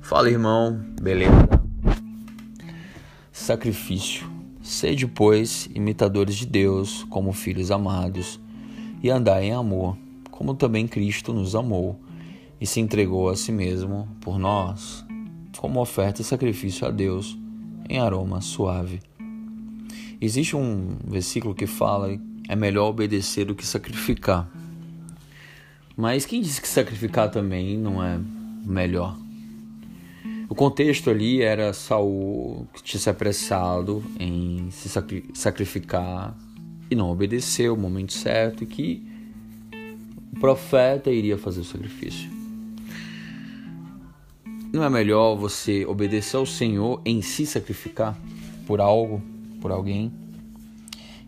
Fala, irmão, beleza? Sacrifício. Sede, pois, imitadores de Deus, como filhos amados, e andai em amor, como também Cristo nos amou e se entregou a si mesmo por nós, como oferta e sacrifício a Deus em aroma suave. Existe um versículo que fala é melhor obedecer do que sacrificar. Mas quem disse que sacrificar também não é melhor? O contexto ali era Saul que tinha se apressado em se sacrificar e não obedeceu o momento certo que o profeta iria fazer o sacrifício. Não é melhor você obedecer ao Senhor em se sacrificar por algo, por alguém?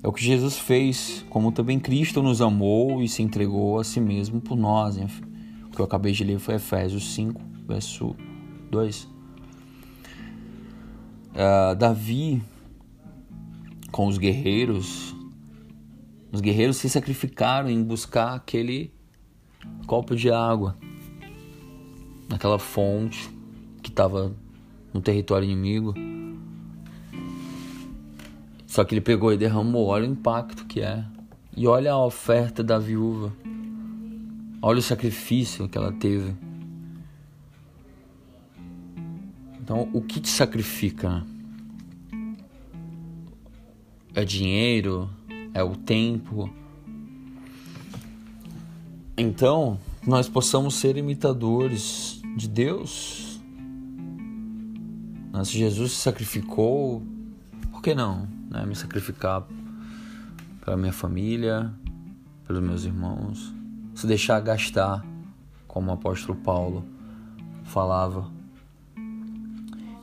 É o que Jesus fez, como também Cristo nos amou e se entregou a si mesmo por nós. O que eu acabei de ler foi Efésios 5, verso 2. Uh, Davi, com os guerreiros, os guerreiros se sacrificaram em buscar aquele copo de água, naquela fonte que estava no território inimigo. Só que ele pegou e derramou, olha o impacto que é. E olha a oferta da viúva. Olha o sacrifício que ela teve. Então, o que te sacrifica? É dinheiro? É o tempo? Então, nós possamos ser imitadores de Deus. Se Jesus se sacrificou, por que não? né, me sacrificar pela minha família, pelos meus irmãos, se deixar gastar, como o apóstolo Paulo falava.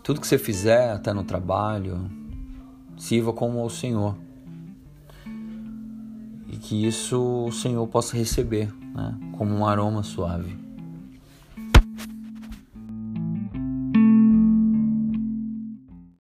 Tudo que você fizer, até no trabalho, sirva como ao Senhor. E que isso o Senhor possa receber, né, como um aroma suave.